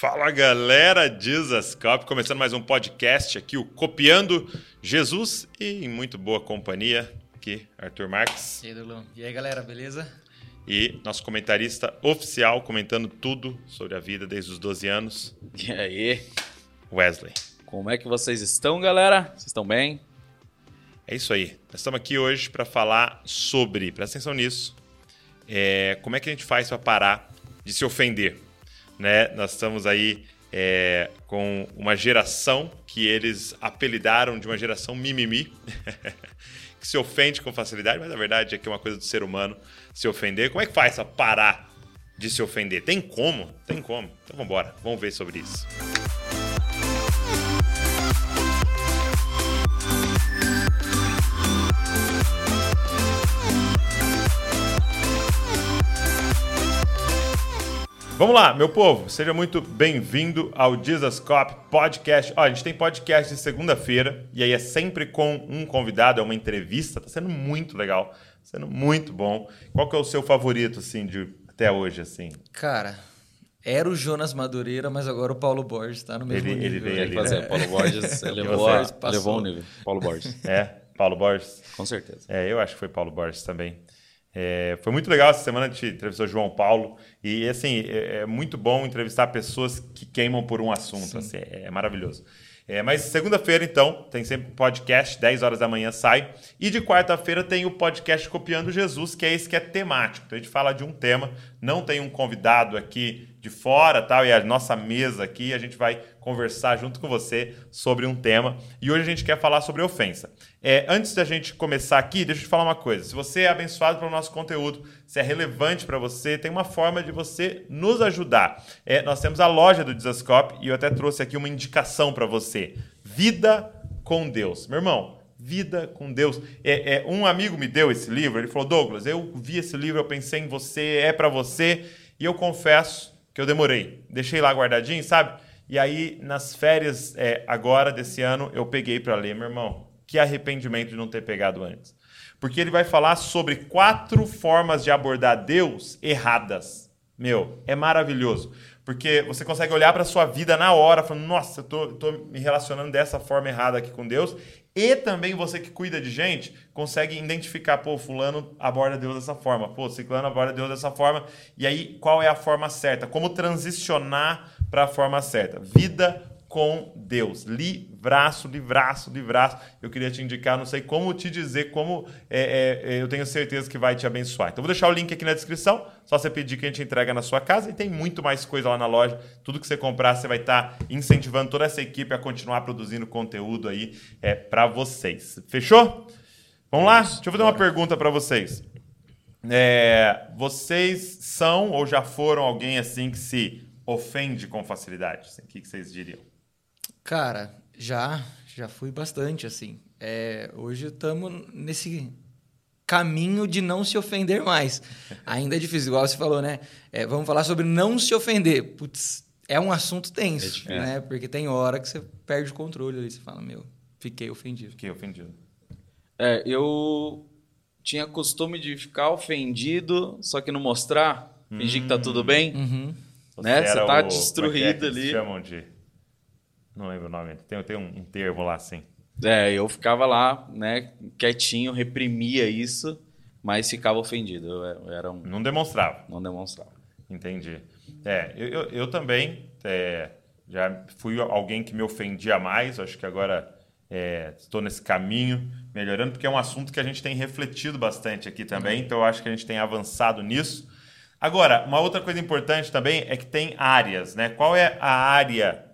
Fala galera, Dizascope, começando mais um podcast aqui, o Copiando Jesus e em muito boa companhia aqui, Arthur Marques. E aí, Dulão. E aí, galera, beleza? E nosso comentarista oficial comentando tudo sobre a vida desde os 12 anos. E aí? Wesley. Como é que vocês estão, galera? Vocês estão bem? É isso aí. Nós estamos aqui hoje para falar sobre, presta atenção nisso, é, como é que a gente faz para parar de se ofender né? Nós estamos aí é, com uma geração que eles apelidaram de uma geração mimimi, que se ofende com facilidade, mas a verdade é que é uma coisa do ser humano se ofender. Como é que faz para parar de se ofender? Tem como? Tem como. Então vamos embora, vamos ver sobre isso. Vamos lá, meu povo, seja muito bem-vindo ao Dizascope Podcast. Ó, a gente tem podcast de segunda-feira e aí é sempre com um convidado, é uma entrevista, tá sendo muito legal, tá sendo muito bom. Qual que é o seu favorito, assim, de até hoje, assim? Cara, era o Jonas Madureira, mas agora o Paulo Borges tá no mesmo Ele- nível. ele veio Tem ali, fazer. né? Paulo Borges levou, a- levou um nível. Paulo Borges. É, Paulo Borges? Com certeza. É, eu acho que foi Paulo Borges também. É, foi muito legal essa semana, a gente entrevistou João Paulo. E, assim, é, é muito bom entrevistar pessoas que queimam por um assunto. assim, é, é maravilhoso. É, mas segunda-feira, então, tem sempre podcast, 10 horas da manhã sai. E de quarta-feira tem o podcast Copiando Jesus, que é esse que é temático. Então a gente fala de um tema, não tem um convidado aqui de fora, tal, e a nossa mesa aqui, a gente vai conversar junto com você sobre um tema. E hoje a gente quer falar sobre ofensa. É, antes da gente começar aqui, deixa eu te falar uma coisa. Se você é abençoado pelo nosso conteúdo, se é relevante para você, tem uma forma de você nos ajudar. É, nós temos a loja do Dizascope e eu até trouxe aqui uma indicação para você. Vida com Deus. Meu irmão, Vida com Deus. É, é, um amigo me deu esse livro, ele falou, Douglas, eu vi esse livro, eu pensei em você, é para você, e eu confesso que eu demorei. Deixei lá guardadinho, sabe? E aí, nas férias é, agora desse ano, eu peguei para ler, meu irmão. Que arrependimento de não ter pegado antes. Porque ele vai falar sobre quatro formas de abordar Deus erradas. Meu, é maravilhoso. Porque você consegue olhar para sua vida na hora, falando, nossa, eu tô, tô me relacionando dessa forma errada aqui com Deus. E também você que cuida de gente, consegue identificar, pô, fulano aborda Deus dessa forma, pô, ciclano aborda Deus dessa forma. E aí, qual é a forma certa? Como transicionar para a forma certa? Vida com Deus. Livraço, livraço, livraço. Eu queria te indicar, não sei como te dizer, como é, é, eu tenho certeza que vai te abençoar. Então, vou deixar o link aqui na descrição. Só você pedir que a gente entrega na sua casa. E tem muito mais coisa lá na loja. Tudo que você comprar, você vai estar incentivando toda essa equipe a continuar produzindo conteúdo aí é, para vocês. Fechou? Vamos lá? Deixa eu fazer uma pergunta para vocês. É, vocês são ou já foram alguém assim que se ofende com facilidade? Assim, o que vocês diriam? Cara, já, já fui bastante, assim. É, hoje estamos nesse caminho de não se ofender mais. Ainda é difícil, igual você falou, né? É, vamos falar sobre não se ofender. Putz, é um assunto tenso, É né? Porque tem hora que você perde o controle ali. Você fala, meu, fiquei ofendido. Fiquei ofendido. É, eu tinha costume de ficar ofendido, só que não mostrar, fingir que tá tudo bem. Uhum. Né? Você era tá o- destruído é que é ali. chamam de... Não lembro o nome. Tem, tem um, um termo lá assim. É, eu ficava lá, né, quietinho, reprimia isso, mas ficava ofendido. Eu eu era um. Não demonstrava. Não demonstrava. Entendi. É, eu, eu, eu também é, já fui alguém que me ofendia mais, acho que agora é, estou nesse caminho, melhorando, porque é um assunto que a gente tem refletido bastante aqui também, então eu acho que a gente tem avançado nisso. Agora, uma outra coisa importante também é que tem áreas, né? Qual é a área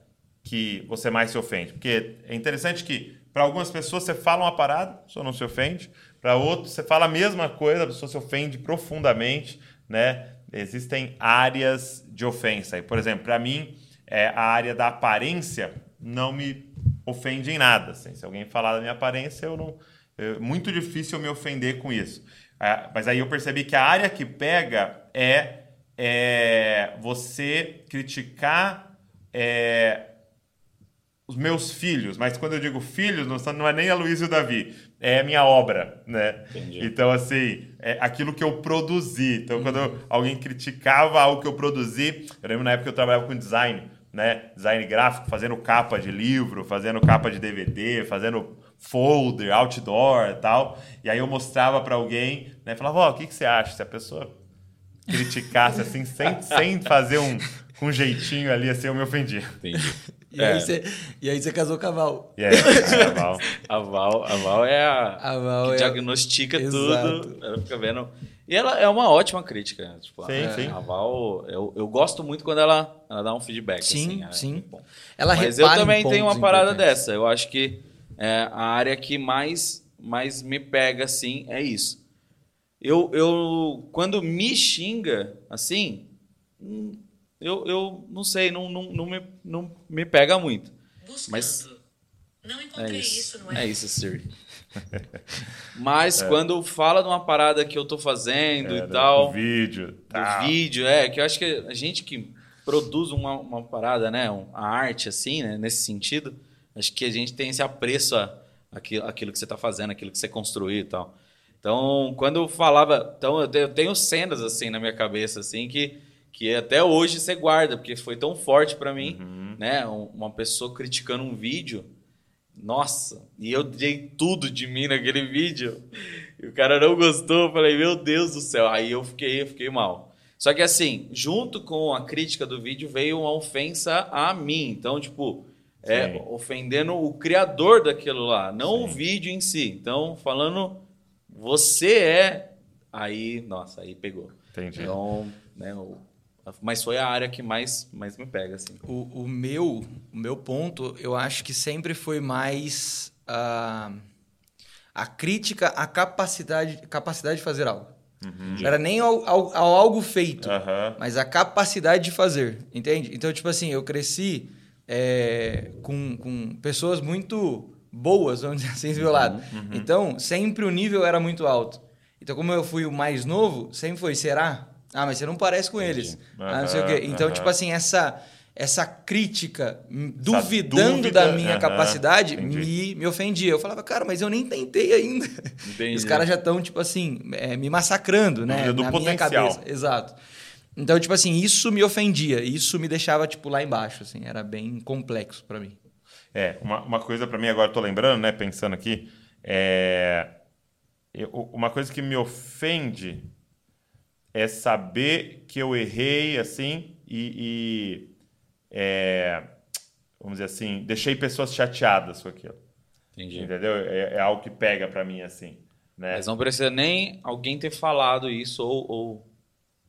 que você mais se ofende? Porque é interessante que para algumas pessoas você fala uma parada, a pessoa não se ofende, para outros você fala a mesma coisa, a pessoa se ofende profundamente, né? Existem áreas de ofensa. E, por exemplo, para mim, é, a área da aparência não me ofende em nada. assim. Se alguém falar da minha aparência, eu não. É muito difícil eu me ofender com isso. Ah, mas aí eu percebi que a área que pega é, é você criticar é, os meus filhos, mas quando eu digo filhos, não, é nem a Luísa e o Davi, é a minha obra, né? Entendi. Então, assim, é aquilo que eu produzi. Então, quando eu- alguém criticava algo que eu produzi, eu lembro na época que eu trabalhava com design, né, design gráfico, fazendo capa de livro, fazendo capa de DVD, fazendo folder, outdoor e tal. E aí eu mostrava para alguém, né, falava, ó, oh, o que, que você acha? Se a pessoa criticasse assim, sem, sem fazer um, um jeitinho ali, assim, eu me ofendia. Entendi. E, é. aí você, e aí você casou com a Val. E aí, a Val. a Val. A Val é a, a Val que é diagnostica tudo. Ela fica vendo. E ela é uma ótima crítica. Tipo, sim, a, sim. A Val, eu, eu gosto muito quando ela, ela dá um feedback. Sim, assim, sim. É ela Mas eu também tenho uma parada dessa. Eu acho que é, a área que mais, mais me pega, assim, é isso. Eu, eu quando me xinga, assim, hum, eu, eu não sei, não, não, não, me, não me pega muito. Buscando. Mas- Não É encontrei isso. isso, não É isso, Siri. Mas quando fala de uma parada que eu tô fazendo É, e tal, O vídeo. do vídeo, é, que eu acho que a gente que produz uma, uma parada, né, a arte assim, né, nesse sentido, acho que a gente tem esse apreço a, aquilo, aquilo que você tá fazendo, aquilo que você construiu e tal. Então, quando eu falava, então eu tenho, eu tenho cenas assim na minha cabeça assim que que até hoje você guarda, porque foi tão forte para mim, Uhum. né, um- uma pessoa criticando um vídeo nossa, e eu dei tudo de mim naquele vídeo. E o cara não gostou. Eu falei, meu Deus do céu. Aí eu fiquei, eu fiquei mal. Só que assim, junto com a crítica do vídeo veio uma ofensa a mim. Então, tipo, é, ofendendo o criador daquilo lá, não o Sim. vídeo em si. Então, falando, você é. Aí, nossa, aí pegou. Entendi. Então, né, o- mas foi a área que mais, mais me pega, assim. O, o meu, o meu ponto, eu acho que sempre foi mais a, a crítica à capacidade, capacidade de fazer algo. Não era nem ao, ao- ao algo feito, Aham. mas a capacidade de fazer, entende? Então, tipo assim, eu cresci é, com, com pessoas muito boas, vamos dizer assim, do lado. Então, sempre o nível era muito alto. Então, como eu fui o mais novo, sempre foi, será? Ah, mas você não parece com eles. Ah, não sei o quê. Então, aham. tipo assim, essa, essa crítica, hum, duvidando dúvida, da minha aham, capacidade, entendi. me, me ofendia. Eu falava, cara, mas eu nem tentei ainda. Entendi. Os caras já estão, tipo assim, é, me massacrando, né? Do Na minha potencial. cabeça. Exato. Então, tipo assim, isso me ofendia. Isso me deixava, tipo, lá embaixo, assim. Era bem complexo pra mim. É, uma, uma coisa para mim agora, tô lembrando, né, pensando aqui, é, eu- uma coisa que me ofende é saber que eu errei, assim, e, e, é, vamos dizer assim, deixei pessoas chateadas com aquilo, Entendi. entendeu? É, é algo que pega para mim, assim, né? Mas não precisa nem alguém ter falado isso ou, ou,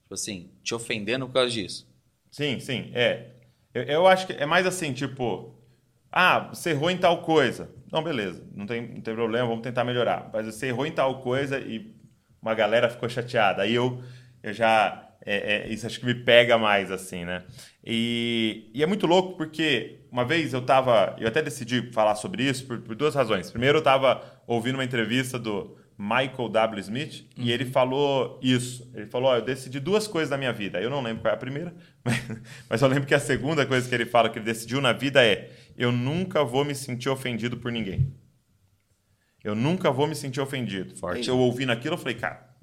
tipo assim, te ofendendo por causa disso. Sim, sim, é. Eu, eu acho que é mais assim, tipo, ah, você errou em tal coisa. Não, beleza, não tem, não tem problema, vamos tentar melhorar. Mas você errou em tal coisa e uma galera ficou chateada. Aí eu, eu já. é, é, isso acho que me pega mais, assim, né? E, e é muito louco porque uma vez eu tava. Eu até decidi falar sobre isso por, por duas razões. Primeiro, eu tava ouvindo uma entrevista do Michael W. Smith e ele falou isso. Ele falou: Ó, eu decidi duas coisas na minha vida. Eu não lembro qual é a primeira, mas, mas eu lembro que a segunda coisa que ele fala que ele decidiu na vida é: eu nunca vou me sentir ofendido por ninguém. Eu nunca vou me sentir ofendido. Forte. Eu ouvindo aquilo, eu falei, cara,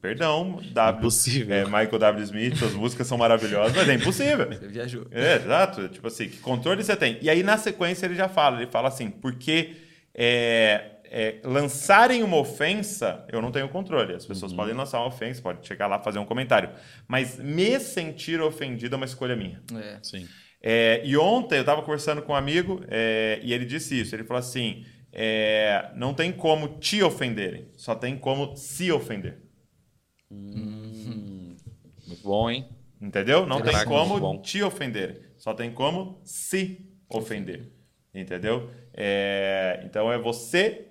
perdão, W. Impossível. É, Michael W. Smith, suas músicas são maravilhosas, mas é impossível. Você viajou. É, exato. Tipo assim, que controle você tem? E aí, na sequência, ele já fala, ele fala assim, porque é, é, lançarem uma ofensa, eu não tenho controle. As pessoas podem lançar uma ofensa, pode chegar lá fazer um comentário. Mas me sentir ofendido é uma escolha minha. É. Sim. É, e ontem eu estava conversando com um amigo é, e ele disse isso. Ele falou assim: é, não tem como te ofenderem, só tem como se ofender. Muito bom, hein? Entendeu? Não tem como te ofender, só tem como se ofender. Entendeu? É, então é você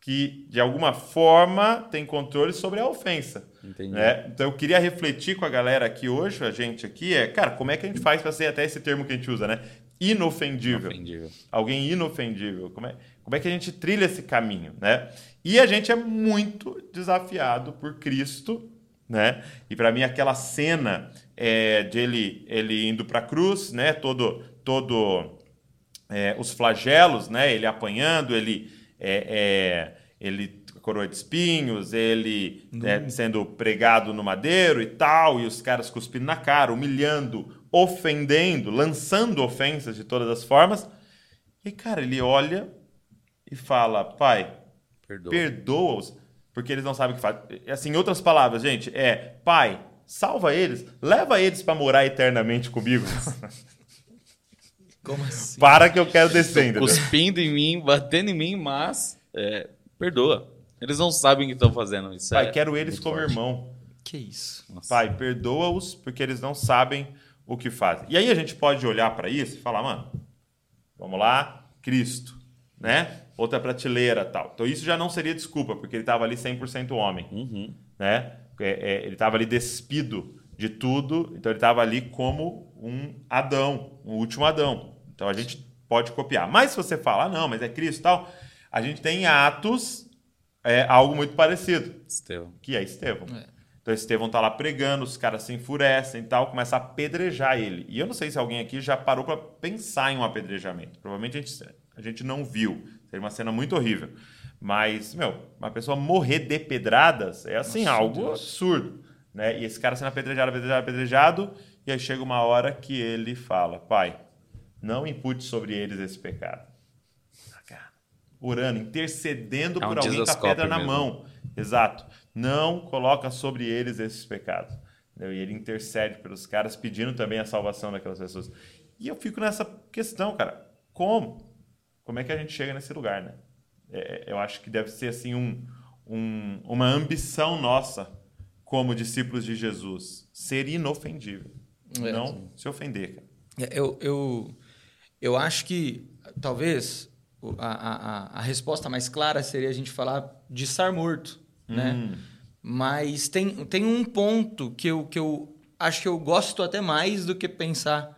que, de alguma forma, tem controle sobre a ofensa. Né? Então eu queria refletir com a galera aqui hoje, a gente aqui, é, cara, como é que a gente faz para ser até esse termo que a gente usa, né? Inofendível. Ofendível. Alguém inofendível. Como é, como é que a gente trilha esse caminho, né? E a gente é muito desafiado por Cristo, né? E para mim aquela cena é, de ele, ele indo para a cruz, né? Todo, todo é, os flagelos, né? Ele apanhando, ele é, é, ele coroa de espinhos, ele né, sendo pregado no madeiro e tal, e os caras cuspindo na cara, humilhando ofendendo, lançando ofensas de todas as formas. E, cara, ele olha e fala: Pai, Perdoa. perdoa-os, porque eles não sabem o que fazem. Assim, em outras palavras, gente, é: Pai, salva eles, leva eles para morar eternamente comigo. Como assim? para que eu quero descer? Cuspindo em mim, batendo em mim, mas é, perdoa. Eles não sabem o que estão fazendo. Isso Pai, é quero eles como forte. irmão. Que isso? Nossa. Pai, perdoa-os, porque eles não sabem o que fazem. E aí a gente pode olhar para isso e falar, mano, vamos lá, Cristo, né? Outra prateleira tal. Então isso já não seria desculpa, porque ele estava ali 100% homem, Uhum. né? É, é, ele estava ali despido de tudo, então ele estava ali como um Adão, um último Adão. Então a gente pode copiar. Mas se você falar, não, mas é Cristo e tal, a gente tem em Atos é, algo muito parecido Estevão. que é Estevão. É. Então Estevão tá lá pregando, os caras se enfurecem e tal, começa a apedrejar ele. E eu não sei se alguém aqui já parou para pensar em um apedrejamento. Provavelmente a gente, a gente não viu. Seria uma cena muito horrível. Mas, meu, uma pessoa morrer de pedradas é assim, Nossa, algo Deus. absurdo. Né? E esse cara sendo apedrejado, apedrejado, apedrejado, e aí chega uma hora que ele fala: Pai, não impute sobre eles esse pecado. Orando, intercedendo É um por alguém com a pedra na mesmo. mão. Exato. Não coloca sobre eles esses pecados. Entendeu? E ele intercede pelos caras, pedindo também a salvação daquelas pessoas. E eu fico nessa questão, cara. Como? Como é que a gente chega nesse lugar, né? É, eu acho que deve ser assim um, um- uma ambição nossa como discípulos de Jesus ser inofendível. É. não se ofender, cara. É, Eu, eu, eu acho que talvez a, a, a- resposta mais clara seria a gente falar de estar morto, né? Hum. Mas tem, tem um ponto que eu, que eu acho que eu gosto até mais do que pensar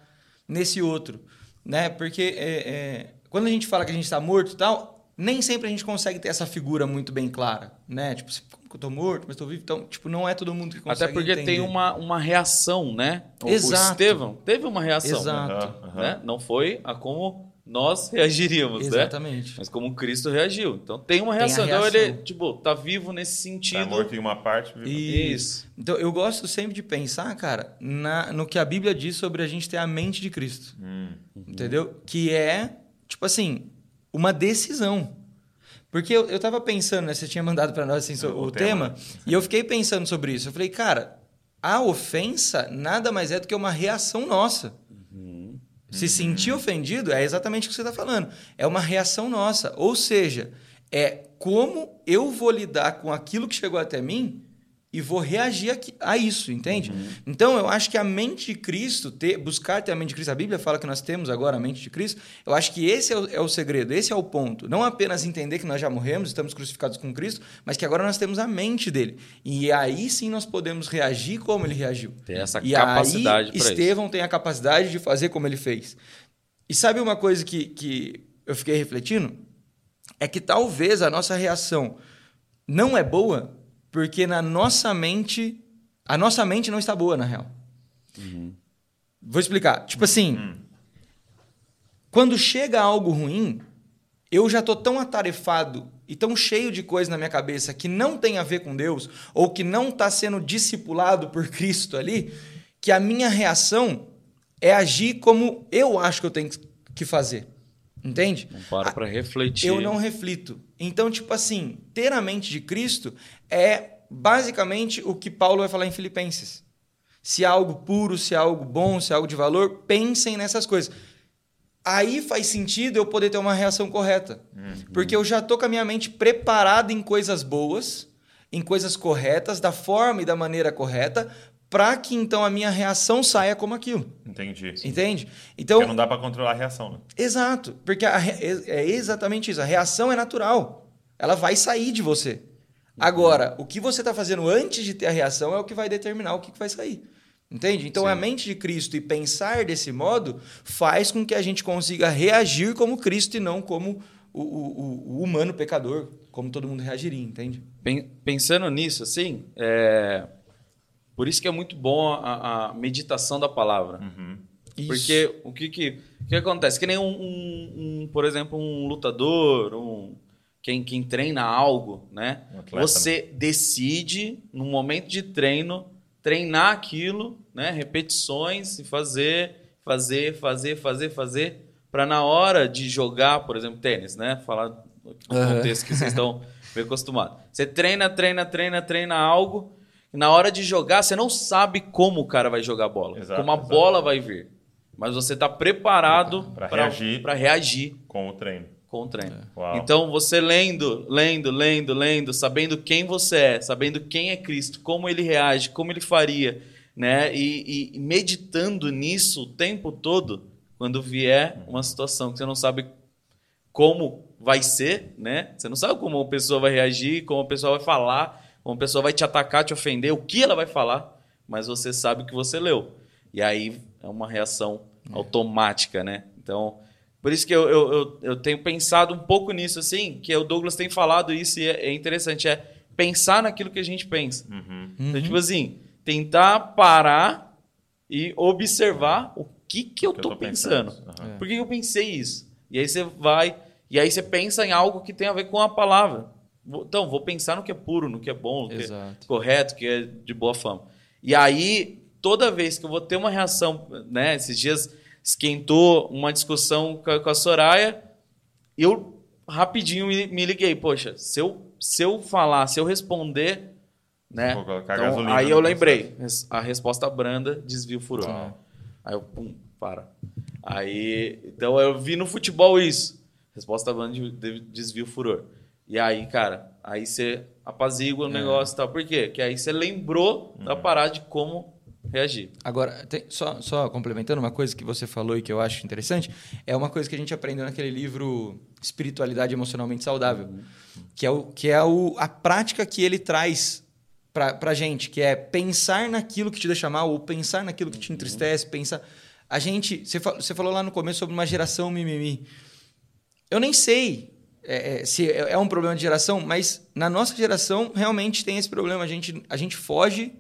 nesse outro, né? Porque é, é, quando a gente fala que a gente está morto e tal, nem sempre a gente consegue ter essa figura muito bem clara, né? Tipo, como que eu tô morto, mas tô vivo? Então, tipo, não é todo mundo que consegue Até porque entender. tem uma, uma reação, né? O- Exato. O Estevão teve uma reação. Exato. Aham, aham. Né? Não foi a como nós reagiríamos, né? Exatamente. Mas como Cristo reagiu. Então tem uma Tem a reação. Então reação. ele, tipo, tá vivo nesse sentido. Tá morto em uma parte. vivo- Isso. Então, eu gosto sempre de pensar, cara, na, no que a Bíblia diz sobre a gente ter a mente de Cristo. Hum. Entendeu? Que é, tipo assim, uma decisão. Porque eu, eu tava pensando, né? Você tinha mandado para nós assim, so- O o, tema. tema, e eu fiquei pensando sobre isso. Eu falei, cara, a ofensa nada mais é do que uma reação nossa. Se sentir ofendido é exatamente o que você está falando. É uma reação nossa. Ou seja, é como eu vou lidar com aquilo que chegou até mim e vou reagir aqui- a isso, entende? Então, eu acho que a mente de Cristo, ter, buscar ter a mente de Cristo, a Bíblia fala que nós temos agora a mente de Cristo, eu acho que esse é o, é o segredo, esse é o ponto. Não apenas entender que nós já morremos, estamos crucificados com Cristo, mas que agora nós temos a mente dele. E aí sim nós podemos reagir como ele reagiu. Ter essa E capacidade aí, para isso. Estevão tem a capacidade de fazer como ele fez. E sabe uma coisa que, que eu fiquei refletindo? É que talvez a nossa reação não é boa porque na nossa mente, a nossa mente não está boa, na real. Vou explicar. Tipo assim, quando chega algo ruim, eu já tô tão atarefado e tão cheio de coisa na minha cabeça que não tem a ver com Deus ou que não está sendo discipulado por Cristo ali, que a minha reação é agir como eu acho que eu tenho que fazer. Entende? Não para para refletir. Eu não reflito. Então, tipo assim, ter a mente de Cristo é basicamente o que Paulo vai falar em Filipenses. Se há algo puro, se há algo bom, se há algo de valor, pensem nessas coisas. Aí faz sentido eu poder ter uma reação correta. Porque eu já tô com a minha mente preparada em coisas boas, em coisas corretas, da forma e da maneira correta, para que então a minha reação saia como aquilo. Entendi. Entende? Então, Porque não dá pra controlar a reação, né? Exato, porque re- é exatamente isso. A reação é natural. Ela vai sair de você. Agora, o que você está fazendo antes de ter a reação é o que vai determinar o que que vai sair. Entende? Então, Sim. a mente de Cristo e pensar desse modo faz com que a gente consiga reagir como Cristo e não como o, o- o humano pecador, como todo mundo reagiria, entende? Pen- Pensando nisso, assim, é... por isso que é muito bom a, a meditação da palavra. Uhum. Porque o que, que, o que acontece? Que nem um, um- um, por exemplo, um lutador, um, quem, quem treina algo, né? Um atleta, Você decide, no momento de treino, treinar aquilo, né? Repetições e fazer, fazer, fazer, fazer, fazer, para na hora de jogar, por exemplo, tênis, né? Falar do contexto que vocês estão bem acostumados. Você treina, treina, treina, treina algo, e na hora de jogar, você não sabe como o cara vai jogar a bola, Exato, como a exato. bola vai vir. Mas você está preparado pra reagir. pra reagir Com o treino. com o treino. Uau. Então, você lendo, lendo, lendo, lendo, sabendo quem você é, sabendo quem é Cristo, como ele reage, como ele faria, né? E, e meditando nisso o tempo todo, quando vier uma situação que você não sabe como vai ser, né? Você não sabe como a pessoa vai reagir, como a pessoa vai falar, como a pessoa vai te atacar, te ofender, o que ela vai falar, mas você sabe o que você leu. E aí é uma reação automática, né? Então, por isso que eu, eu, eu, eu tenho pensado um pouco nisso, assim, que o Douglas tem falado isso e é, é interessante, é pensar naquilo que a gente pensa. Uhum. Então, tipo assim, tentar parar e observar o que, que eu Que eu tô, tô pensando. pensando. Aham. Por que eu pensei isso? E aí você vai, e aí você pensa em algo que tem a ver com a palavra. Vou- Então, vou pensar no que é puro, no que é bom, no que é Exato. correto, que é de boa fama. E aí, toda vez que eu vou ter uma reação, né? Esses dias esquentou uma discussão com a, com a Soraya, eu rapidinho me, me liguei, poxa, se eu, se eu falar, se eu responder, né? Vou colocar Então, aí eu lembrei, res- a resposta branda desvia o furor. Uau. Aí eu, pum, para. Aí, então eu vi no futebol isso. Resposta branda de- de- desvia o furor. E aí, cara, aí você apazigua o negócio e tal. Por quê? Que aí você lembrou da parada de como reagir. Agora, tem- só, só complementando uma coisa que você falou e que eu acho interessante, é uma coisa que a gente aprendeu naquele livro Espiritualidade Emocionalmente Saudável, que é, o, que é o, a prática que ele traz pra, pra gente, que é pensar naquilo que te deixa mal ou pensar naquilo que te entristece, pensar... A gente... Você, você falou lá no começo sobre uma geração mimimi. Eu nem sei é, é, se é é um problema de geração, mas na nossa geração realmente tem esse problema. A gente, a gente foge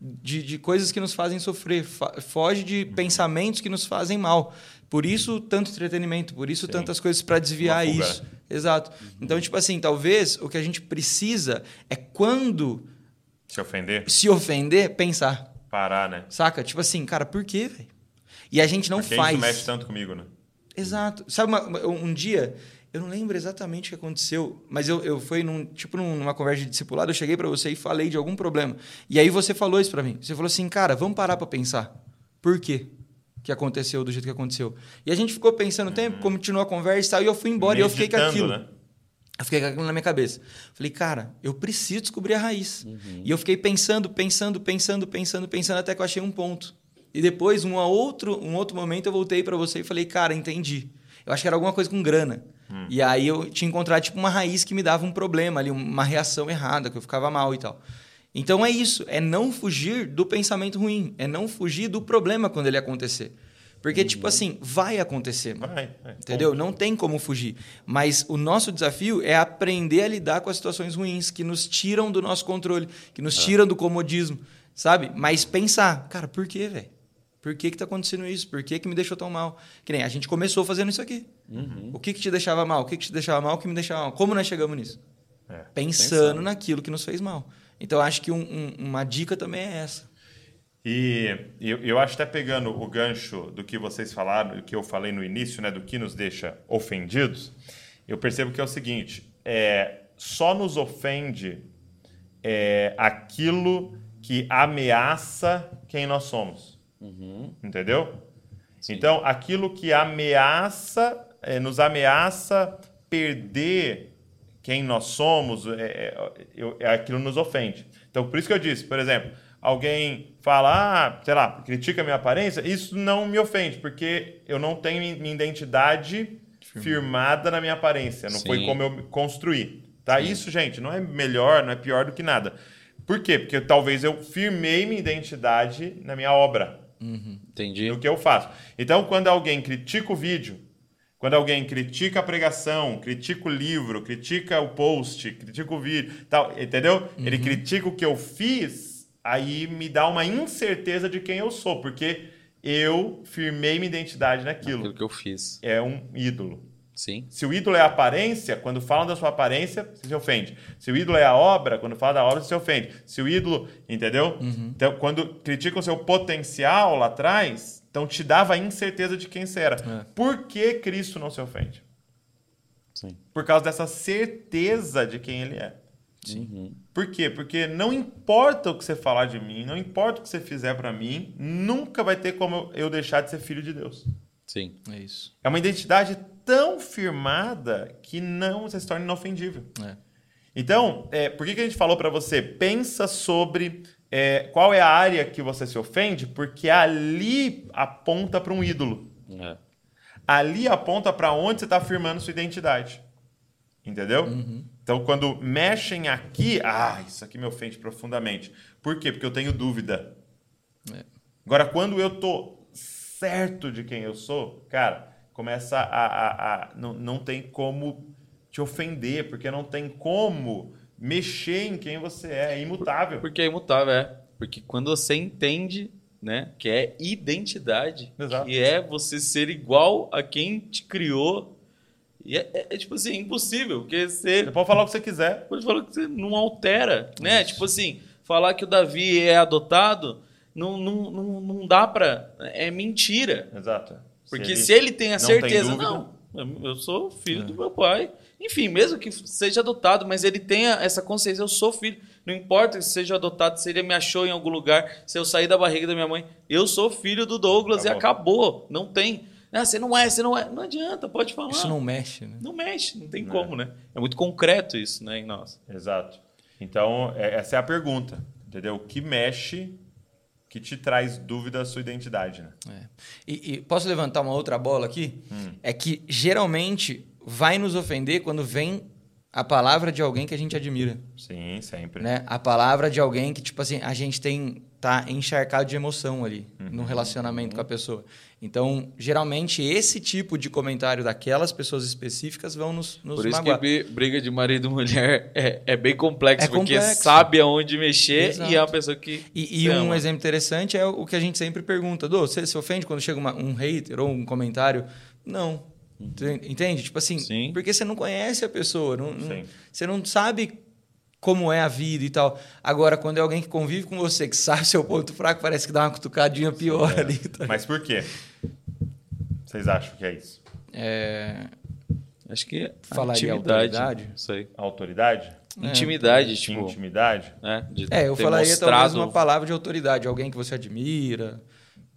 de, de coisas que nos fazem sofrer, foge de Uhum. pensamentos que nos fazem mal. Por isso, tanto entretenimento, por isso, Sim. tantas coisas para desviar isso. Exato. Então, tipo assim, talvez o que a gente precisa é quando Se ofender, se ofender, pensar. parar, né? Saca? Tipo assim, cara, por quê, velho? E a gente não Porque faz. isso mexe tanto comigo, né? Exato. Sabe, uma- um dia, eu não lembro exatamente o que aconteceu, mas eu, eu fui num, tipo numa conversa de discipulado, eu cheguei para você e falei de algum problema. E aí você falou isso para mim. Você falou assim, cara, vamos parar para pensar. Por quê que aconteceu do jeito que aconteceu? E a gente ficou pensando o tempo, continuou a conversa e tal, e eu fui embora e eu fiquei com Meditando, aquilo. né? Eu fiquei com aquilo na minha cabeça. Falei, cara, eu preciso descobrir a raiz. E eu fiquei pensando, pensando, pensando, pensando, pensando, até que eu achei um ponto. E depois, um outro, um outro momento, eu voltei para você e falei, cara, entendi. Eu acho que era alguma coisa com grana. E aí eu tinha encontrado tipo uma raiz que me dava um problema ali, uma reação errada, que eu ficava mal e tal. Então é isso, é não fugir do pensamento ruim, é não fugir do problema quando ele acontecer. Porque, tipo assim, vai acontecer, mano. Vai, vai. Entendeu? Não tem como fugir. Mas o nosso desafio é aprender a lidar com as situações ruins que nos tiram do nosso controle, que nos tiram do comodismo, sabe? Mas pensar, cara, por quê, velho? Por que que tá acontecendo isso? Por que que me deixou tão mal? Que nem a gente começou fazendo isso aqui. O que que te deixava mal? O que que te deixava mal? O que me deixava mal? Como nós chegamos nisso? É. Pensando, Pensando. naquilo que nos fez mal. Então, acho que um- um- uma dica também é essa. E eu, eu acho até pegando o gancho do que vocês falaram, do que eu falei no início, né, do que nos deixa ofendidos, eu percebo que é o seguinte: é, só nos ofende é, aquilo que ameaça quem nós somos. Entendeu? Então, aquilo que ameaça, é, nos ameaça perder quem nós somos, é, é, é, aquilo nos ofende. Então, por isso que eu disse, por exemplo, alguém fala, ah, sei lá, critica a minha aparência, isso não me ofende, porque eu não tenho mi- minha identidade firmada na minha aparência, não foi Sim. como eu construí. Tá? Isso, gente, não é melhor, não é pior do que nada. Por quê? Porque talvez eu firmei minha identidade na minha obra Entendi. no que eu faço. Então, quando alguém critica o vídeo, quando alguém critica a pregação, critica o livro, critica o post, critica o vídeo, tal, entendeu? Ele critica o que eu fiz, aí me dá uma incerteza de quem eu sou, porque eu firmei minha identidade naquilo. Aquilo que eu fiz. É um ídolo. Sim. Se o ídolo é a aparência, quando falam da sua aparência, você se ofende. Se o ídolo é a obra, quando falam da obra, você se ofende. Se o ídolo, entendeu? Então, quando criticam o seu potencial lá atrás, então te dava a incerteza de quem você era. É. Por que Cristo não se ofende? Sim. Por causa dessa certeza de quem ele é. Uhum. Por quê? Porque não importa o que você falar de mim, não importa o que você fizer pra mim, nunca vai ter como eu deixar de ser filho de Deus. Sim. É isso. É uma identidade tão firmada que não você se torna inofendível. É. Então, é, por que, que a gente falou pra você? Pensa sobre é, qual é a área que você se ofende, porque ali aponta pra um ídolo. É. Ali aponta pra onde você está afirmando sua identidade. Entendeu? Então, quando mexem aqui, ah, isso aqui me ofende profundamente. Por quê? Porque eu tenho dúvida. É. Agora, quando eu tô certo de quem eu sou, cara, começa a. a- a- não, não tem como te ofender, porque não tem como mexer em quem você é, é imutável. Porque é imutável, é. Porque quando você entende, né, que é identidade, Exato. que é você ser igual a quem te criou, e é, é- é, tipo assim, impossível, porque você Você pode falar o que você quiser. pode falar que você não altera, né? Tipo assim, falar que o Davi é adotado, não, não, não, não dá pra... É mentira. Exato. Porque se ele, tem a não tem certeza, dúvida. não, eu sou filho do meu pai. Enfim, mesmo que seja adotado, mas ele tenha essa consciência, eu sou filho. Não importa se seja adotado, se ele me achou em algum lugar, se eu saí da barriga da minha mãe, eu sou filho do Douglas e acabou. Não tem. Ah, você não é, você não é. Não adianta, pode falar. Isso não mexe, né? Não mexe, não tem como, né? É muito concreto isso, né, em nós. Exato. Então, é- essa é a pergunta, entendeu? O que mexe, que te traz dúvida da sua identidade, né? É. E, e posso levantar uma outra bola aqui? Hum. É que geralmente vai nos ofender quando vem a palavra de alguém que a gente admira, Sim, sempre. né? A palavra de alguém que tipo assim a gente tem tá encharcado de emoção ali Uhum. no relacionamento com a pessoa. Então, geralmente esse tipo de comentário daquelas pessoas específicas vão nos, nos Por isso magoar. que briga de marido e mulher é, é bem complexo, É porque complexo. sabe aonde mexer Exato. e é uma pessoa que. E, e um exemplo interessante é o que a gente sempre pergunta: Dô, você se ofende quando chega uma- um hater ou um comentário? Não. Enten- Entende? Tipo assim, Sim. porque você não conhece a pessoa, não- não- você não sabe como é a vida e tal. Agora, quando é alguém que convive com você, que sabe seu ponto fraco, parece que dá uma cutucadinha pior É. ali. tá? Mas por quê? Vocês acham que é isso? É, Acho que é Falaria intimidade. autoridade? Isso aí. Autoridade? Intimidade, tipo. Intimidade? Né, de é, eu falaria talvez mostrado- uma palavra de autoridade, alguém que você admira,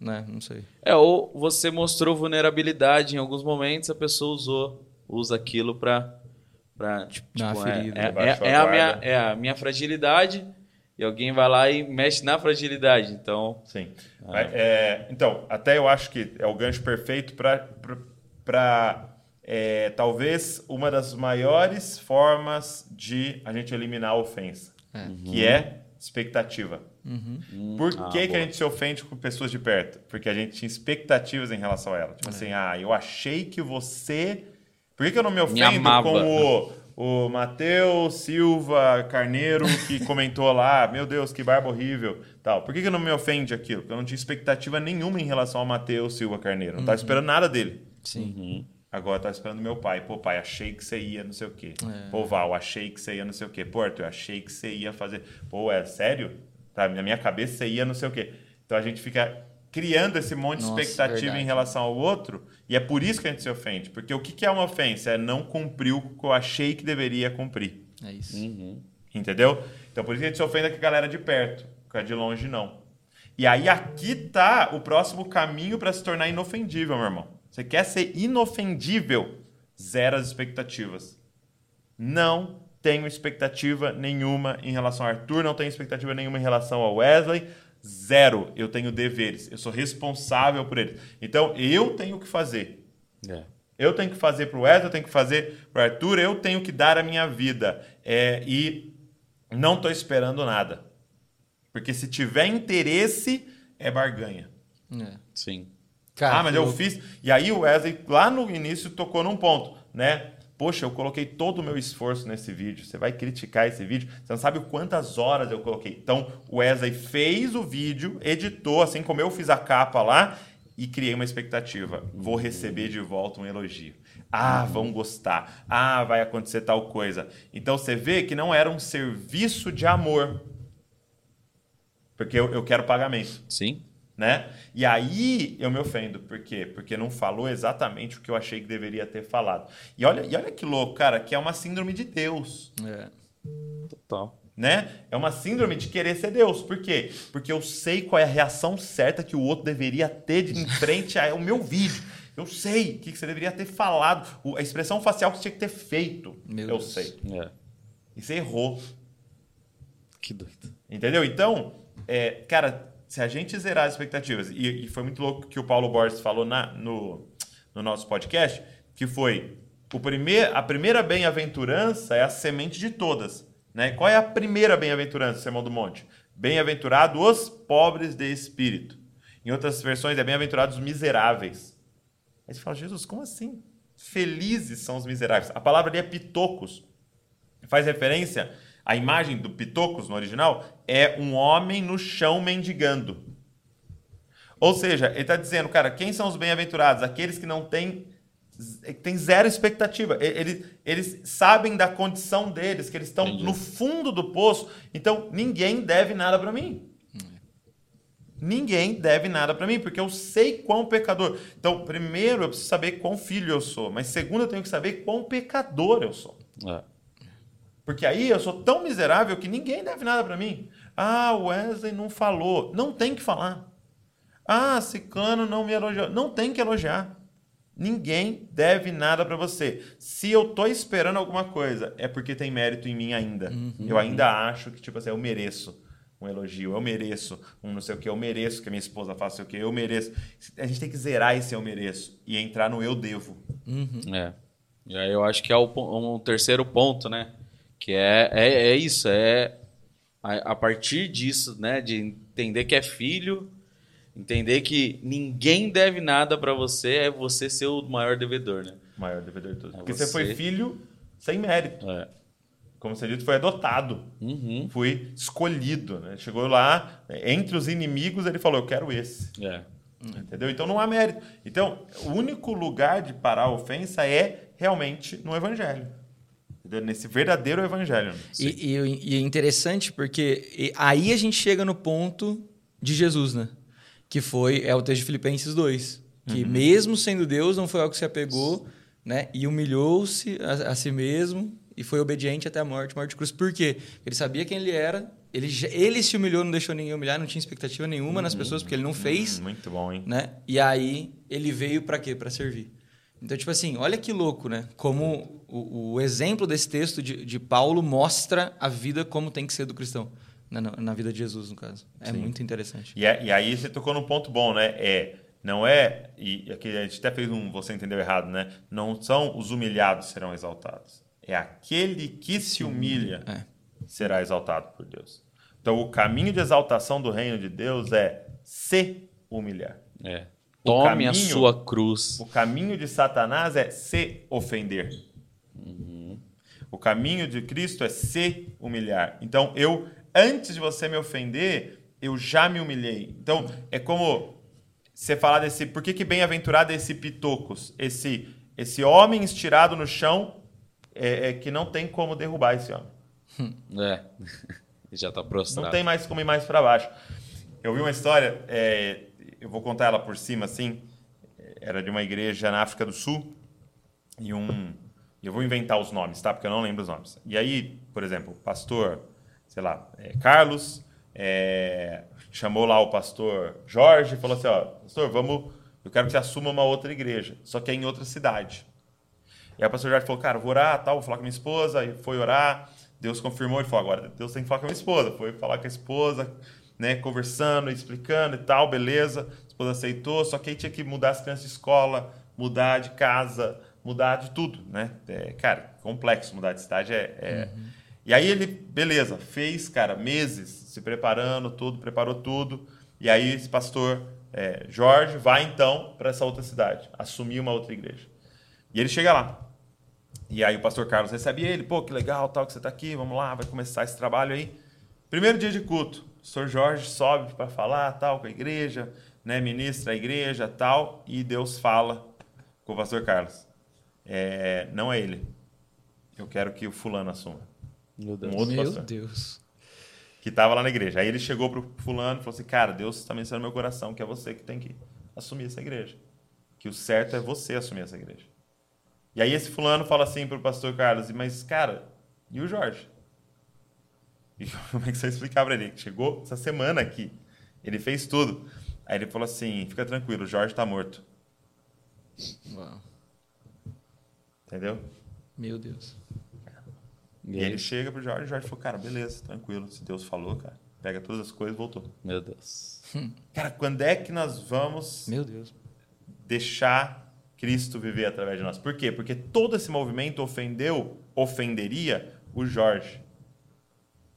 né? Não sei. É, ou você mostrou vulnerabilidade em alguns momentos, a pessoa usou, usa aquilo pra. Pra tipo, Dar uma é- ferida. É, é- é a a minha, é a minha fragilidade e alguém vai lá e mexe na fragilidade. Então, Sim. Ah. Mas, é, então, até eu acho que é o gancho perfeito para talvez uma das maiores formas de a gente eliminar a ofensa, É. que é expectativa. Uhum. Por Ah, que, que a gente se ofende com pessoas de perto? Porque a gente tinha expectativas em relação a ela. É. Tipo assim, ah, eu achei que você. Por que, que eu não me ofendo amava. com o, o Matheus Silva Carneiro que comentou lá, meu Deus, que barba horrível. Tal. Por que, que não me ofende aquilo? Porque eu não tinha expectativa nenhuma em relação ao Matheus Silva Carneiro. Não Uhum. estava esperando nada dele. Sim. Agora eu tava esperando meu pai. Pô, pai, achei que você ia não sei o quê. É. Pô, Val, achei que você ia não sei o quê. Pô, Arthur, achei que você ia fazer. Pô, é sério? Tá, na minha cabeça você ia não sei o quê. Então a gente fica criando esse monte de Nossa, expectativa verdade. em relação ao outro e é por isso que a gente se ofende. Porque o que é uma ofensa? É não cumprir o que eu achei que deveria cumprir. É isso. uhum. Entendeu? Então por isso que a gente se ofende com a galera de perto, com a de longe não. E aí aqui tá o próximo caminho para se tornar inofendível, meu irmão. Você quer ser inofendível? Zero as expectativas. Não tenho expectativa nenhuma em relação ao Arthur, não tenho expectativa nenhuma em relação ao Wesley. Zero. Eu tenho deveres. Eu sou responsável por eles. Então eu tenho que fazer. É. Eu tenho que fazer para o Wesley, eu tenho que fazer para o Arthur, eu tenho que dar a minha vida. É, e não estou esperando nada. Porque se tiver interesse, é barganha. É. Sim. Cara, ah, mas eu louco. fiz. E aí o Wesley, lá no início, tocou num ponto, né? Poxa, eu coloquei todo o meu esforço nesse vídeo. Você vai criticar esse vídeo? Você não sabe quantas horas eu coloquei. Então, o Wesley fez o vídeo, editou, assim como eu fiz a capa lá, e criei uma expectativa. Vou receber de volta um elogio. Ah, vão gostar. Ah, vai acontecer tal coisa. Então você vê que não era um serviço de amor. Porque eu, eu quero pagamento. Sim. Né? E aí eu me ofendo. Por quê? Porque não falou exatamente o que eu achei que deveria ter falado. E olha, e olha que louco, cara, que é uma síndrome de Deus. É. Total. Né? É uma síndrome de querer ser Deus. Por quê? Porque eu sei qual é a reação certa que o outro deveria ter de em frente ao meu vídeo. Eu sei o que você deveria ter falado, a expressão facial que você tinha que ter feito. Meu eu Deus. sei. É. E você errou. Que doido. Entendeu? Então, é, cara, se a gente zerar as expectativas, e, e foi muito louco que o Paulo Borges falou na- no, no nosso podcast, que foi o primeir, a primeira bem-aventurança é a semente de todas. Né? Qual é a primeira bem-aventurança, Sermão do Monte? Bem-aventurado os pobres de espírito. Em outras versões é bem-aventurados os miseráveis. Aí você fala, Jesus, como assim? Felizes são os miseráveis. A palavra ali é pitocos faz referência à imagem do Pitocos no original, é um homem no chão mendigando. Ou seja, ele está dizendo, cara, quem são os bem-aventurados? Aqueles que não têm, que têm zero expectativa. Eles, eles sabem da condição deles, que eles estão Entendi. no fundo do poço. Então, ninguém deve nada para mim. Ninguém deve nada para mim, porque eu sei quão pecador. Então, primeiro, eu preciso saber quão filho eu sou. Mas, segundo, eu tenho que saber quão pecador eu sou. É. Porque aí eu sou tão miserável que ninguém deve nada pra mim. Ah, o Wesley não falou. Não tem que falar. Ah, Ciclano não me elogiou. Não tem que elogiar. Ninguém deve nada pra você. Se eu tô esperando alguma coisa, é porque tem mérito em mim ainda. Eu ainda acho que, tipo assim, eu mereço um elogio, eu mereço um não sei o que, eu mereço que a minha esposa faça o que, eu mereço. A gente tem que zerar esse eu mereço e entrar no eu devo. É. E aí eu acho que é um terceiro ponto, né? Que é, é, é isso, é a, a partir disso, né? De entender que é filho, entender que ninguém deve nada pra você, é você ser o maior devedor, né? O maior devedor de todos. É Porque você você. foi filho sem mérito. É. como você disse, foi adotado. Uhum. Fui escolhido. Né? Chegou lá, entre os inimigos, ele falou: Eu quero esse. É. Entendeu? Então não há mérito. Então, o único lugar de parar a ofensa é realmente no Evangelho. Nesse verdadeiro Evangelho. E, e- e é interessante porque aí a gente chega no ponto de Jesus, né? Que foi, é o texto de Filipenses 2. Que mesmo sendo Deus, não foi algo que se apegou, né? E humilhou-se a, a si mesmo e foi obediente até a morte, morte de cruz. Por quê? Ele sabia quem ele era, ele, ele se humilhou, não deixou ninguém humilhar, não tinha expectativa nenhuma nas pessoas, porque ele não fez Hum, muito bom, hein? né? E aí ele veio para quê? Para servir. Então, tipo assim, olha que louco, né? Como o, o exemplo desse texto de, de Paulo mostra a vida como tem que ser do cristão. Na, na- na vida de Jesus, no caso. É Sim. muito interessante. E, é- e aí você tocou num ponto bom, né? É, não é. E aqui a gente até fez um. Você entendeu errado, né? Não são os humilhados que serão exaltados. É aquele que se humilha É. será exaltado por Deus. Então o caminho de exaltação do reino de Deus é se humilhar. É. Tome a caminho- sua cruz. O caminho de Satanás é se ofender. O caminho de Cristo é se humilhar. Então, eu, antes de você me ofender, eu já me humilhei. Então, é como você falar desse. Por que, que bem-aventurado é esse pitocos? Esse, esse homem estirado no chão é, é que não tem como derrubar esse homem. É. Já tá prostrado. Não tem mais como ir mais para baixo. Eu vi uma história, é, eu vou contar ela por cima assim. Era de uma igreja na África do Sul e um. Eu vou inventar os nomes, tá? Porque eu não lembro os nomes. E aí, por exemplo, pastor, sei lá, é, Carlos, é, chamou lá o pastor Jorge e falou assim: ó, pastor, vamos. Eu quero que você assuma uma outra igreja, só que é em outra cidade. E aí o pastor Jorge falou, cara, vou orar, tal, vou falar com minha esposa. Aí foi orar, Deus confirmou, ele falou, agora Deus tem que falar com a minha esposa. Foi falar com a esposa, né, conversando, explicando e tal, beleza. A esposa aceitou, só que aí tinha que mudar as crianças de escola, mudar de casa, mudar de tudo, né? É, cara, complexo mudar de cidade é... é- E aí ele, beleza, fez, cara, meses se preparando, tudo, preparou tudo. E aí esse pastor é, Jorge vai então para essa outra cidade, assumir uma outra igreja. E ele chega lá. E aí o pastor Carlos recebe ele, pô, que legal, tal, que você está aqui, vamos lá, vai começar esse trabalho aí. Primeiro dia de culto, o pastor Jorge sobe para falar, tal, com a igreja, né, ministra a igreja tal, e Deus fala com o pastor Carlos. É, não é ele. Eu quero que o fulano assuma. Meu Deus. Um outro Meu pastor. Deus. Que estava lá na igreja. Aí ele chegou pro fulano e falou assim, cara, Deus está mencionando no meu coração que é você que tem que assumir essa igreja. Que o certo é você assumir essa igreja. E aí esse fulano fala assim pro pastor Carlos, mas cara, e o Jorge? E como é que você vai explicar para ele? Chegou essa semana aqui. Ele fez tudo. Aí ele falou assim, fica tranquilo, o Jorge está morto. Uau. Entendeu? Meu Deus. E ele chega pro Jorge, o Jorge falou, cara, beleza, tranquilo. Se Deus falou, cara, pega todas as coisas e voltou. Meu Deus. Cara, quando é que nós vamos Meu Deus. deixar Cristo viver através de nós? Por quê? Porque todo esse movimento ofendeu, ofenderia o Jorge.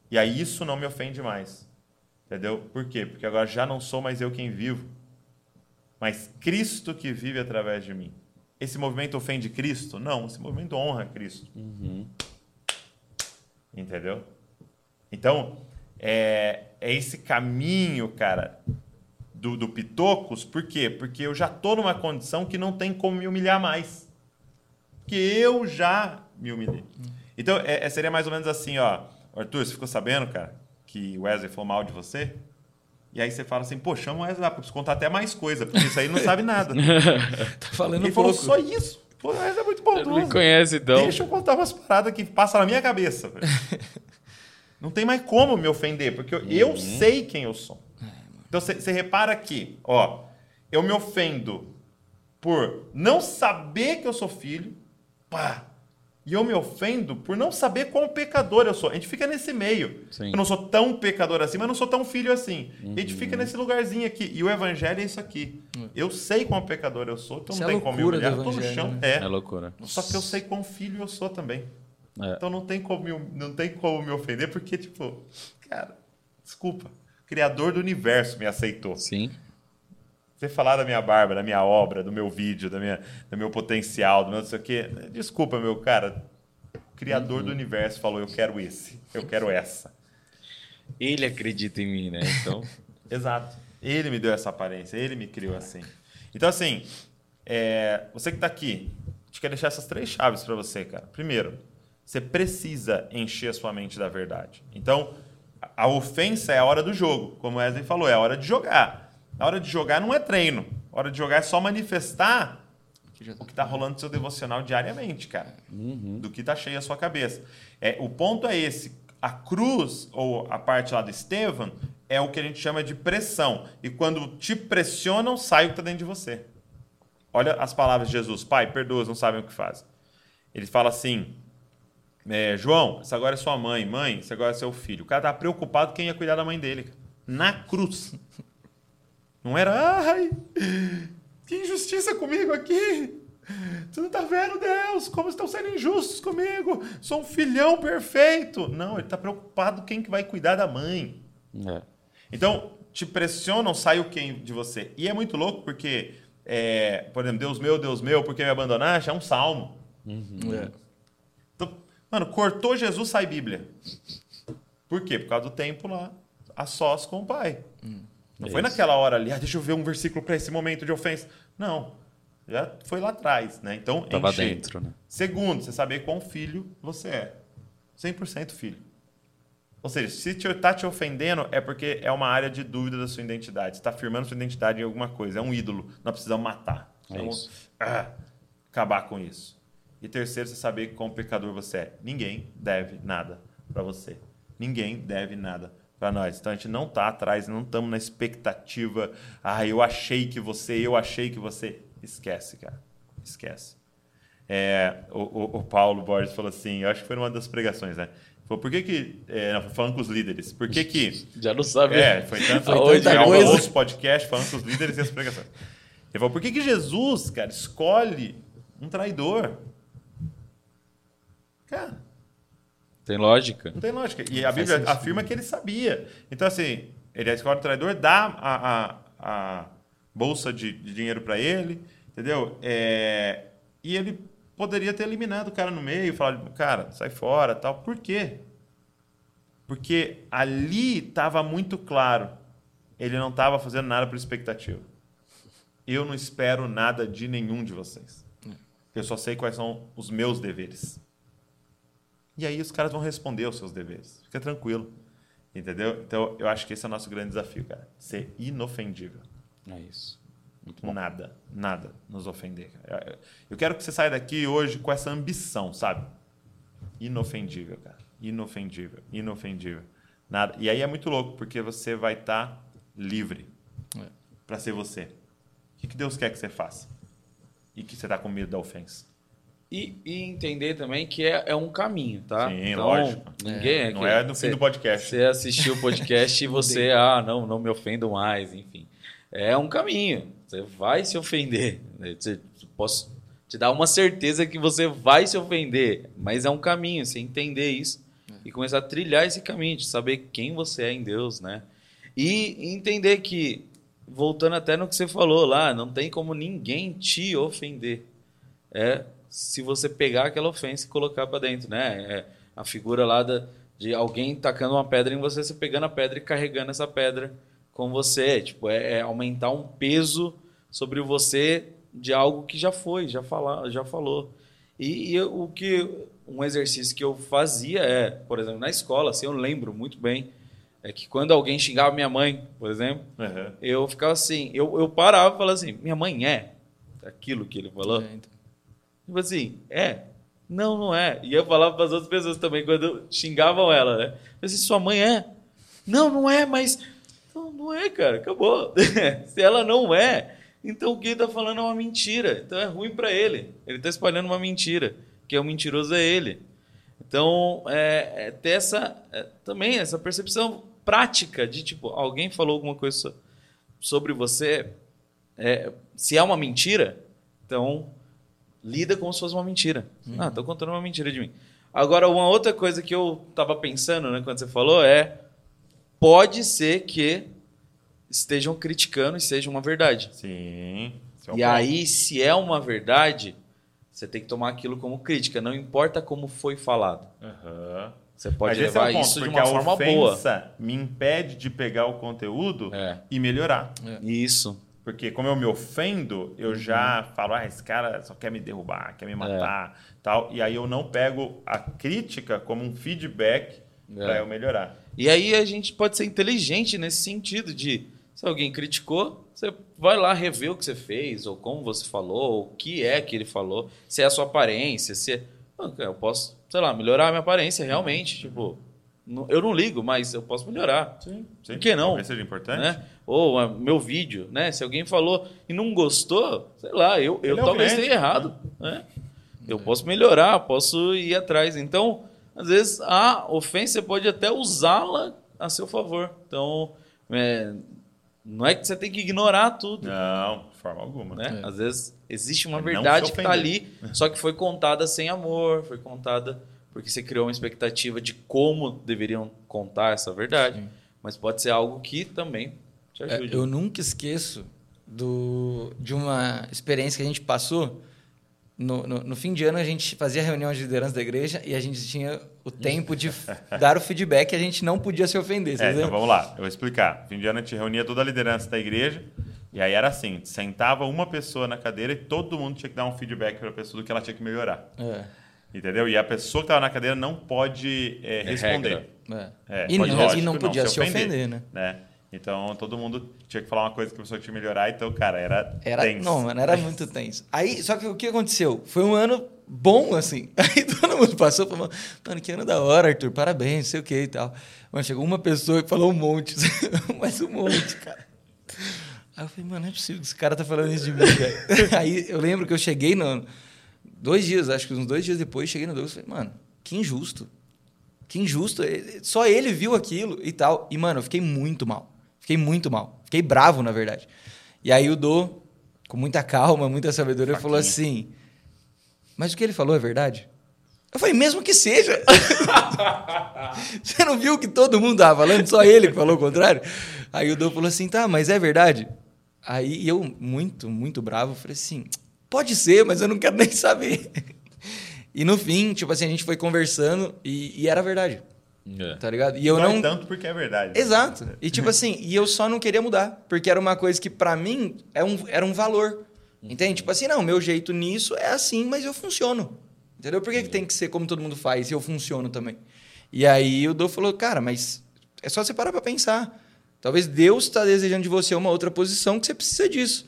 E aí isso não me ofende mais. Entendeu? Por quê? Porque agora já não sou mais eu quem vivo, mas Cristo que vive através de mim. Esse movimento ofende Cristo? Não, esse movimento honra Cristo. Entendeu? Então, é, é esse caminho, cara, do, do Pitocos, por quê? Porque eu já tô numa condição que não tem como me humilhar mais. Porque eu já me humilhei. Então, é, é- seria mais ou menos assim, ó. Arthur, você ficou sabendo, cara, que o Wesley falou mal de você? E aí você fala assim, pô, chama o Wesley lá, preciso contar até mais coisa, porque isso aí ele não sabe nada. Tá falando Ele um falou pouco. só isso. Pô, o Wesley é muito Ele bondoso. conhece, então. Deixa eu contar umas paradas que passam na minha cabeça. Não tem mais como me ofender, porque eu, eu sei quem eu sou. Então você repara que, ó, eu me ofendo por não saber que eu sou filho, pá. E eu me ofendo por não saber quão pecador eu sou. A gente fica nesse meio. Sim. Eu não sou tão pecador assim, mas não sou tão filho assim. A gente fica nesse lugarzinho aqui. E o evangelho é isso aqui. Eu sei quão pecador eu sou, então Isso não é tem como me loucura do humilhar. Eu tô no evangelho, chão. né? É. É loucura. Só que eu sei quão filho eu sou também. É. Então não tem como me, não tem como me ofender, porque, tipo, cara, desculpa. O Criador do universo me aceitou. Sim. Você falar da minha barba, da minha obra, do meu vídeo, da minha, do meu potencial, do meu não sei o quê. Desculpa, meu cara. O Criador do universo falou: eu quero esse, eu quero essa. Ele acredita em mim, né? Então. Exato. Ele me deu essa aparência, ele me criou assim. Então, assim, é, você que está aqui, a gente quer deixar essas três chaves para você, cara. Primeiro, você precisa encher a sua mente da verdade. Então, a- a ofensa é a hora do jogo, como o Wesley falou, é a hora de jogar. A hora de jogar não é treino. A hora de jogar é só manifestar tá- o que está rolando no seu devocional diariamente, cara. Do que está cheio a sua cabeça. É, o ponto é esse. A cruz, ou a parte lá do Estevam, é o que a gente chama de pressão. E quando te pressionam, sai o que está dentro de você. Olha as palavras de Jesus. Pai, perdoa, não sabem o que fazem. Ele fala assim, é, João, essa agora é sua mãe. Mãe, esse agora é seu filho. O cara tá preocupado quem ia cuidar da mãe dele. Na cruz. Não era, ai, que injustiça comigo aqui. Tu não tá vendo, Deus, como estão sendo injustos comigo. Sou um filhão perfeito. Não, ele tá preocupado quem que vai cuidar da mãe. É. Então, te pressionam, sai o quem de você. E é muito louco porque, é, por exemplo, Deus meu, Deus meu, por que me abandonaste? É um salmo. É. Então, mano, cortou Jesus, sai Bíblia. Por quê? Por causa do tempo lá, a sós com o pai. Não É foi isso. naquela hora ali, ah, deixa eu ver um versículo para esse momento de ofensa. Não. Já foi lá atrás, né? Então, Tava encher. dentro, né? Segundo, você saber quão filho você é. 100% filho. Ou seja, se te, tá te ofendendo, é porque é uma área de dúvida da sua identidade. Está afirmando sua identidade em alguma coisa. É um ídolo. Nós precisamos matar. É Vamos isso. ah, acabar com isso. E terceiro, você saber quão pecador você é. Ninguém deve nada para você. Ninguém deve nada para nós. Então a gente não tá atrás, não estamos na expectativa. Ah, eu achei que você, eu achei que você. Esquece, cara. Esquece. É, o, o- o Paulo Borges falou assim, eu acho que foi numa das pregações, né? Falou, por que que... É, não, foi falando com os líderes. Por que que... Já não sabe. É, foi tanto eu coisa- ouço podcast falando com os líderes e as pregações. Ele falou, por que que Jesus, cara, escolhe um traidor? Cara, Tem lógica. não tem lógica. E a Faz Bíblia sentido. afirma que ele sabia. Então, assim, ele escolhe o traidor, dá a, a, a bolsa de, de dinheiro para ele, entendeu? É, e ele poderia ter eliminado o cara no meio, falado, cara, sai fora, tal. Por quê? Porque ali estava muito claro. Ele não estava fazendo nada por expectativa. eu não espero nada de nenhum de vocês. Eu só sei quais são os meus deveres. E aí os caras vão responder os seus deveres. Fica tranquilo. Entendeu? Então, eu acho que esse é o nosso grande desafio, cara. Ser inofendível. É isso. Nada, nada nos ofender. cara. Eu quero que você saia daqui hoje com essa ambição, sabe? Inofendível, cara. Inofendível, inofendível. Nada. E aí é muito louco, porque você vai estar livre É. para ser você. O que que Deus quer que você faça? E que você tá com medo da ofensa. E, e entender também que é, é um caminho, tá? Sim, lógico. Ninguém Não que- é no fim cê- do podcast. Você assistiu o podcast e você, ah, não, não me ofendo mais, enfim. É um caminho. Você vai se ofender. Você, posso te dar uma certeza que você vai se ofender, mas é um caminho. Você entender isso e começar a trilhar esse caminho de saber quem você é em Deus, né? E entender que, voltando até no que você falou lá, não tem como ninguém te ofender. É se você pegar aquela ofensa e colocar para dentro, né? É a figura lá da, de alguém tacando uma pedra em você, você pegando a pedra e carregando essa pedra com você. Tipo, é, é aumentar um peso sobre você de algo que já foi, já, fala, já falou. E, e eu- o que um exercício que eu fazia é, por exemplo, na escola, assim, eu lembro muito bem, é que quando alguém xingava minha mãe, por exemplo, Uhum. eu ficava assim, eu, eu parava e falava assim, minha mãe é aquilo que ele falou. É, então. Tipo assim, é? Não, não é. E eu falava para as outras pessoas também, quando xingavam ela, né? Eu assim, sua mãe é? Não, não é, mas. Não, não é, cara, acabou. Se ela não é, então o que ele tá falando é uma mentira. Então é ruim para ele. Ele tá espalhando uma mentira. Que é o mentiroso é ele. Então, é, é ter essa. é, também essa percepção prática de, tipo, alguém falou alguma coisa so- sobre você. é, se é uma mentira, então lida como se fosse uma mentira. Ah, tô contando uma mentira de mim. Agora, uma outra coisa que eu tava pensando, né, quando você falou, é pode ser que estejam criticando e seja uma verdade. Sim. É E ponto. aí, se é uma verdade, você tem que tomar aquilo como crítica, não importa como foi falado. Aham. Você pode Mas é levar ponto, isso de uma a forma boa. me impede de pegar o conteúdo É. e melhorar. Isso. Porque como eu me ofendo, eu Uhum. já falo, ah, esse cara só quer me derrubar, quer me É. matar, tal. E aí eu não pego a crítica como um feedback É. para eu melhorar. E aí a gente pode ser inteligente nesse sentido de se alguém criticou, você vai lá rever o que você fez, ou como você falou, o que é que ele falou, se é a sua aparência, se é... Eu posso, sei lá, melhorar a minha aparência realmente, tipo, não- eu não ligo, mas eu posso melhorar. Sim. Por que não? Talvez seja importante. Né? Ou ah, meu vídeo, né? Se alguém falou e não gostou, sei lá, eu, eu Ele é talvez tenha errado. né? Eu posso melhorar, posso ir atrás. Então, às vezes, a ofensa você pode até usá-la a seu favor. Então, é, não é que você tem que ignorar tudo. Não, de forma alguma. Né? É. Às vezes existe uma É verdade que está ali, só que foi contada sem amor, foi contada porque você criou uma expectativa de como deveriam contar essa verdade. Sim. Mas pode ser algo que também te É, ajude. eu nunca esqueço do, de uma experiência que a gente passou. No, no, no fim de ano, a gente fazia reunião de liderança da igreja e a gente tinha o tempo de dar o feedback e a gente não podia se ofender. É, então vamos lá, eu vou explicar. Fim de ano a gente reunia toda a liderança da igreja e aí era assim, sentava uma pessoa na cadeira e todo mundo tinha que dar um feedback para a pessoa do que ela tinha que melhorar. É, Entendeu? E a pessoa que estava na cadeira não pode é, responder. é. É, e, pode, não, lógico, e não não podia se se ofender, né? né? Então todo mundo tinha que falar uma coisa que a pessoa tinha que melhorar, então, cara, era, Era, tenso. não, mano, era muito tenso. Aí, só que o que aconteceu? Foi um ano bom, assim. Aí todo mundo passou e falou, mano, que ano da hora, Arthur, parabéns, sei o que e tal. Mano, chegou uma pessoa e falou um monte, mas um monte, cara. Aí eu falei, mano, não é possível que esse cara tá falando isso de mim, velho. Aí eu lembro que eu cheguei no... Dois dias, acho que uns dois dias depois, cheguei no Douglas e falei, mano, que injusto. Que injusto. Só ele viu aquilo e tal. E, mano, eu fiquei muito mal. Fiquei muito mal. Fiquei bravo, na verdade. E aí o Dô, com muita calma, muita sabedoria, falou assim: Mas o que ele falou é verdade? Eu falei, mesmo que seja. Você não viu que todo mundo tava falando, só ele que falou o contrário? Aí o Dô falou assim: tá, mas é verdade? Aí eu, muito, muito bravo, falei assim: pode ser, mas eu não quero nem saber. E no fim, tipo assim, a gente foi conversando e, e era verdade. É. Tá ligado? E eu Dói não. tanto porque é verdade. Exato. E tipo assim, e eu só não queria mudar. Porque era uma coisa que pra mim é um, era um valor. Entende? Tipo assim, não, meu jeito nisso é assim, mas eu funciono. Entendeu? Por que, que tem que ser como todo mundo faz e eu funciono também? E aí o Dô falou, cara, mas é só você parar pra pensar. Talvez Deus está desejando de você uma outra posição que você precisa disso.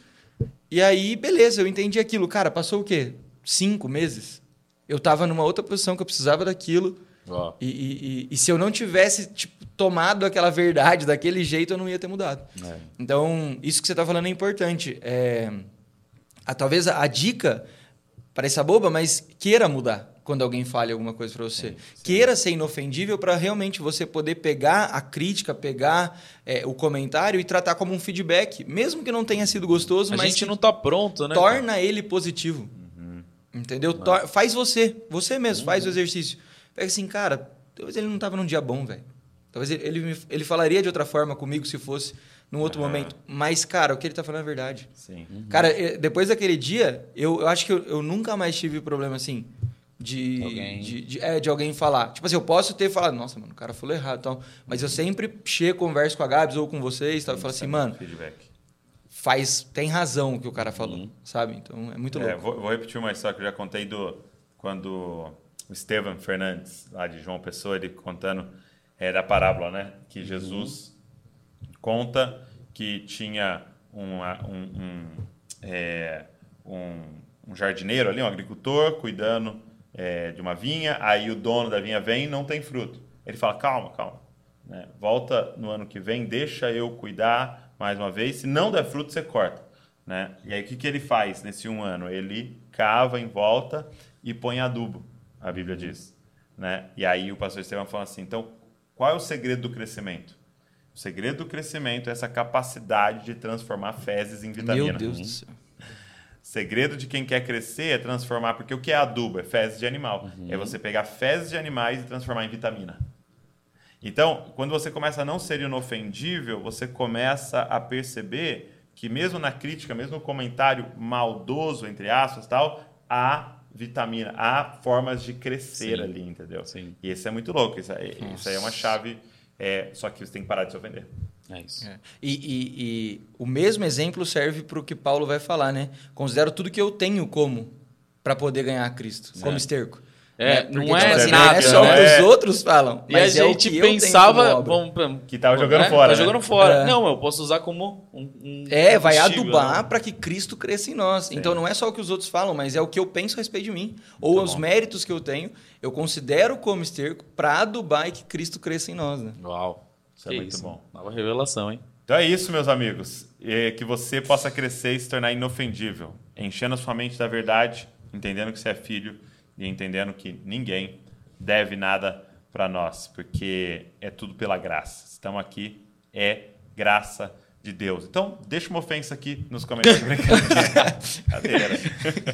E aí, beleza, eu entendi aquilo. Cara, passou o quê? Cinco meses? Eu tava numa outra posição que eu precisava daquilo. Ó. E, e- e- e se eu não tivesse tipo, tomado aquela verdade daquele jeito, eu não ia ter mudado. É. Então, isso que você está falando é importante. É, a- talvez a, a dica pareça boba, mas queira mudar quando alguém fale alguma coisa para você. Queira ser inofendível para realmente você poder pegar a crítica, pegar é, o comentário e tratar como um feedback, mesmo que não tenha sido gostoso, A mas gente não tá pronto, né? torna ele positivo. Entendeu? Tor- faz você, você mesmo, faz o exercício. Pega assim, cara, talvez ele não estava num dia bom, velho. Talvez ele, ele, me- ele falaria de outra forma comigo se fosse num outro Aham. momento. Mas, cara, o que ele tá falando é verdade. Sim. Cara, eh, depois daquele dia, eu, eu acho que eu, eu nunca mais tive problema assim. De, Alguém- de, de- é, de alguém falar. Tipo assim, eu posso ter falado, nossa, mano, o cara falou errado e tal. Mas eu sempre chego, converso com a Gabs ou com vocês tal, e falo assim, mano, Feedback. faz, tem razão o que o cara falou, Uhum. sabe? Então é muito É, louco. vou, vou repetir uma história que eu já contei do quando Estevam Fernandes, lá de João Pessoa, ele contando é, da parábola, né? Que Jesus conta que tinha uma- um, um, é, um- um jardineiro ali, um agricultor, cuidando é, de uma vinha, aí o dono da vinha vem e não tem fruto. Ele fala, calma, calma. né? Volta no ano que vem, deixa eu cuidar mais uma vez. Se não der fruto, você corta. Né? E aí o que, que ele faz nesse um ano? Ele cava em volta e põe adubo, a Bíblia diz. Né? E aí o pastor Estevam fala assim, então qual é o segredo do crescimento? O segredo do crescimento é essa capacidade de transformar fezes em vitamina. Meu Deus do céu. Segredo de quem quer crescer é transformar, porque o que é adubo? É fezes de animal. É você pegar fezes de animais e transformar em vitamina. Então, quando você começa a não ser inofendível, você começa a perceber que mesmo na crítica, mesmo no comentário maldoso, entre aspas, tal, há vitamina, há formas de crescer Sim. ali, entendeu? Sim. E isso é muito louco. Isso aí, isso aí é uma chave, é, só que você tem que parar de se ofender. É isso. É. E, e- e o mesmo exemplo serve para o que Paulo vai falar, né? Considero tudo que eu tenho como para poder ganhar a Cristo, como esterco. É, Né? não é tipo assim, nada, Não é só né? o que É. os outros falam, E mas a é gente pensava. Vamos, Que tava jogando né? fora, Tá né? jogando fora. É. Não, eu posso usar como um. um É, vai adubar né? para que Cristo cresça em nós. Então não é só o que os outros falam, mas é o que eu penso a respeito de mim. Ou Muito os bom. méritos que eu tenho, eu considero como esterco para adubar e que Cristo cresça em nós. Né? Uau. Isso é Que muito bom. Nova revelação, hein? Então é isso, meus amigos. É que você possa crescer e se tornar inofendível, enchendo a sua mente da verdade, entendendo que você é filho e entendendo que ninguém deve nada para nós, porque é tudo pela graça. Estamos aqui, é graça de Deus. Então, deixa uma ofensa aqui nos comentários. Brincadeira.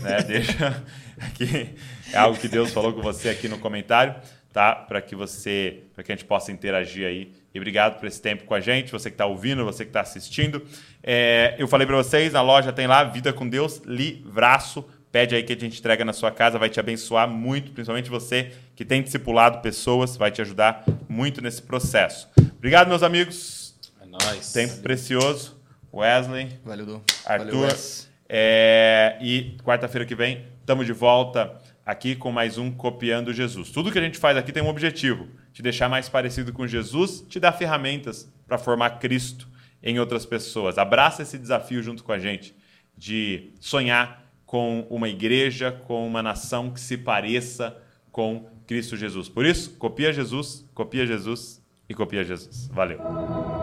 né? Deixa aqui é algo que Deus falou com você aqui no comentário, tá? Para que você, para que a gente possa interagir aí. E obrigado por esse tempo com a gente, você que está ouvindo, você que está assistindo. É, eu falei para vocês, na loja tem lá Vida com Deus Livraço. Pede aí que a gente entrega na sua casa, vai te abençoar muito, principalmente você que tem discipulado pessoas, vai te ajudar muito nesse processo. Obrigado, meus amigos. É nóis. Tempo precioso. Wesley, Valeu, Du. Arthur. Valeu, Wes. É, e quarta-feira que vem, estamos de volta aqui com mais um Copiando Jesus. Tudo que a gente faz aqui tem um objetivo: te deixar mais parecido com Jesus, te dar ferramentas para formar Cristo em outras pessoas. Abraça esse desafio junto com a gente de sonhar com uma igreja, com uma nação que se pareça com Cristo Jesus. Por isso, copia Jesus, copia Jesus e copia Jesus. Valeu.